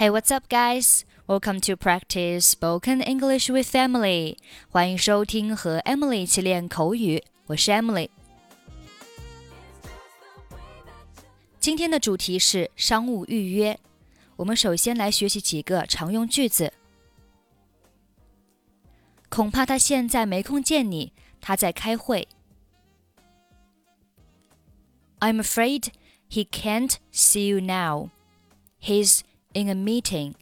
Hey, what's up, guys? Welcome to practice spoken English with Emily. 欢迎收听和 Emily 一起练口语。我是 Emily。今天的主题是商务预约。我们首先来学习几个常用句子。恐怕他现在没空见你，他在开会。I'm afraid he can't see you now. He's in a meeting.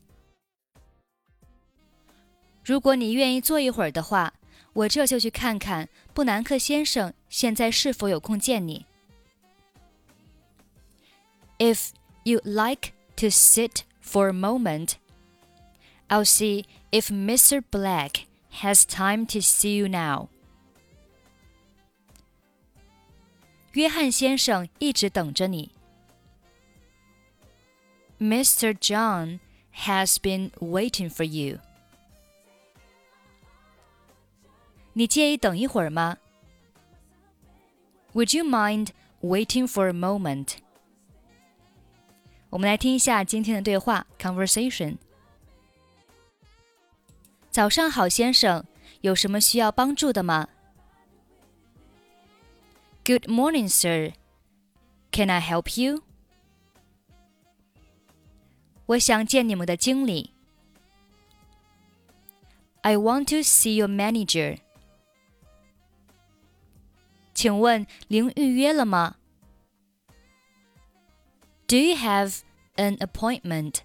如果你愿意坐一会儿的话，我这就去看看布南克先生现在是否有空见你。If you'd like to sit for a moment, I'll see if Mr. Black has time to see you now. 约翰先生一直等着你。 Mr. John has been waiting for you. 你介意等一会儿吗？Would you mind waiting for a moment? 我们来听一下今天的对话 conversation。早上好，先生，有什么需要帮助的吗？Good morning, sir. Can I help you? 我想见你们的经理。I want to see your manager. 请问您预约了吗？Do you have an appointment?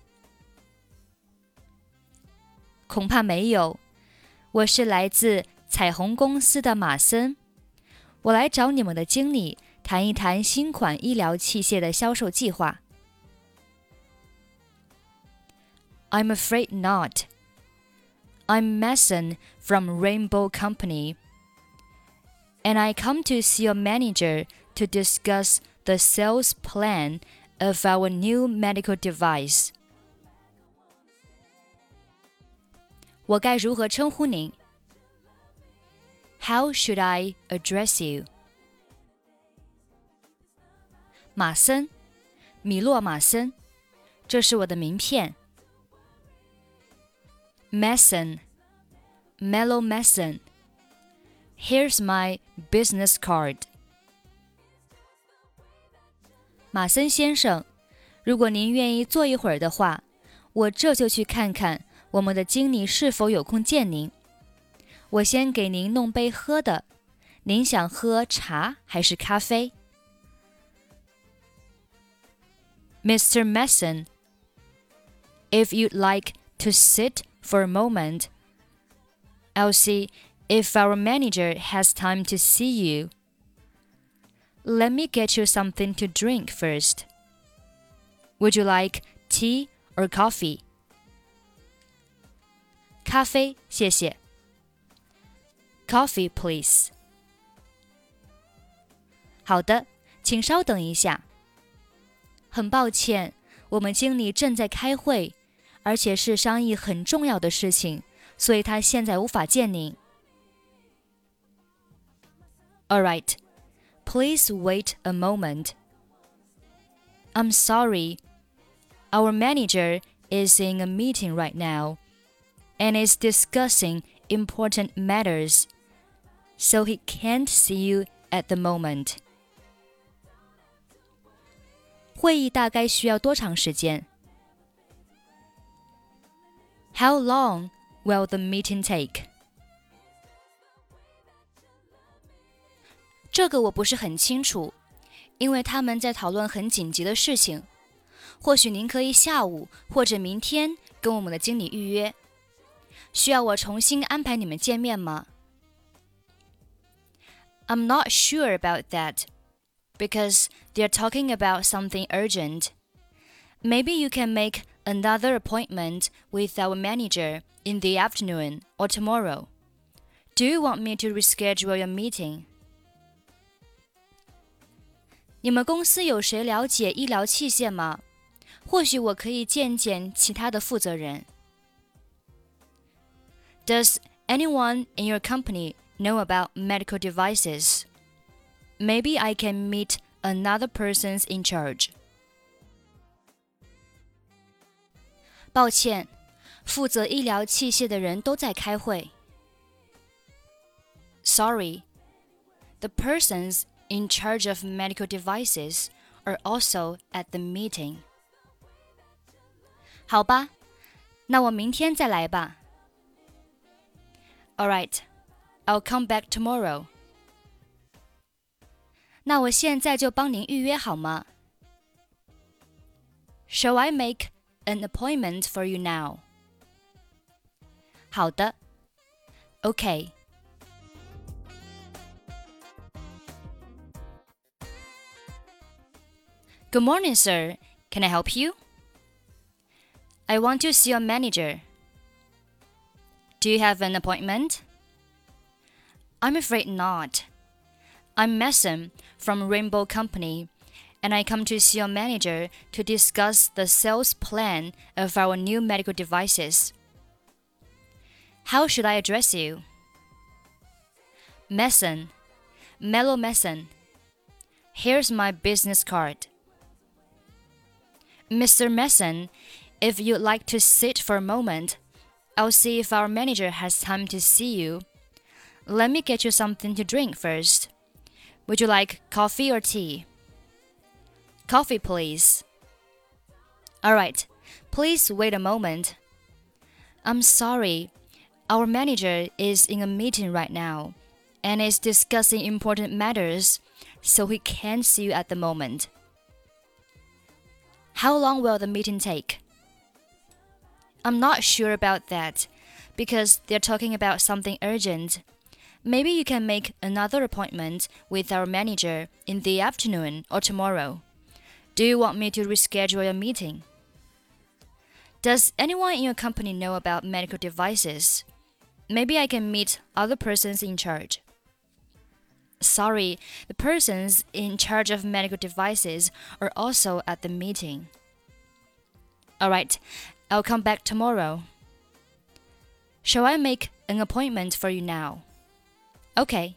恐怕没有。我是来自彩虹公司的马森，我来找你们的经理谈一谈新款医疗器械的销售计划。I'm afraid not. I'm Mason from Rainbow Company, and I come to see your manager to discuss the sales plan of our new medical device. 我该如何称呼您？How should I address you？马森，米洛·马森，这是我的名片。 Mason, Mellow Mason. Here's my business card. 马森先生，如果您愿意坐一会儿的话，我这就去看看我们的经理是否有空见您。我先给您弄杯喝的，您想喝茶还是咖啡？Mr. Mason, if you'd like to sit for a moment. I'll see if our manager has time to see you. Let me get you something to drink first. Would you like tea or coffee? 咖啡，谢谢。Coffee, please. 好的，请稍等一下。很抱歉，我们经理正在开会。 而且是商议很重要的事情，所以他现在无法见您。All right, please wait a moment. I'm sorry. Our manager is in a meeting right now and is discussing important matters, so he can't see you at the moment. 会议大概需要多长时间 ？how long will the meeting take? 这个我不是很清楚，因为他们在讨论很紧急的事情。或许您可以下午或者明天跟我们的经理预约。需要我重新安排你们见面吗？I'm not sure about that because they're talking about something urgent. Maybe you can make another appointment with our manager in the afternoon or tomorrow. Do you want me to reschedule your meeting? 你们公司有谁了解医疗器械吗？或许我可以见见其他的负责人。Does anyone in your company know about medical devices? Maybe I can meet another persons in charge. 抱歉，负责医疗器械的人都在开会。Sorry, the persons in charge of medical devices are also at the meeting. 好吧，那我明天再来吧。All right, I'll come back tomorrow. 那我现在就帮您预约好吗？Shall I make an appointment for you now? 好的，OK。Good morning, sir. Can I help you? I want to see your manager. Do you have an appointment? I'm afraid not. I'm Mason from Rainbow Company, and I come to see your manager to discuss the sales plan of our new medical devices. How should I address you? Mason, Mellow Mason. Here's my business card. Mr. Mason, if you'd like to sit for a moment, I'll see if our manager has time to see you. Let me get you something to drink first. Would you like coffee or tea? Coffee, please. All right, please wait a moment. I'm sorry, our manager is in a meeting right now and is discussing important matters, so he can't see you at the moment. How long will the meeting take? I'm not sure about that because they're talking about something urgent. Maybe you can make another appointment with our manager in the afternoon or tomorrow. Do you want me to reschedule your meeting? Does anyone in your company know about medical devices? Maybe I can meet other persons in charge. Sorry, the persons in charge of medical devices are also at the meeting. Alright, I'll come back tomorrow. Shall I make an appointment for you now? Okay.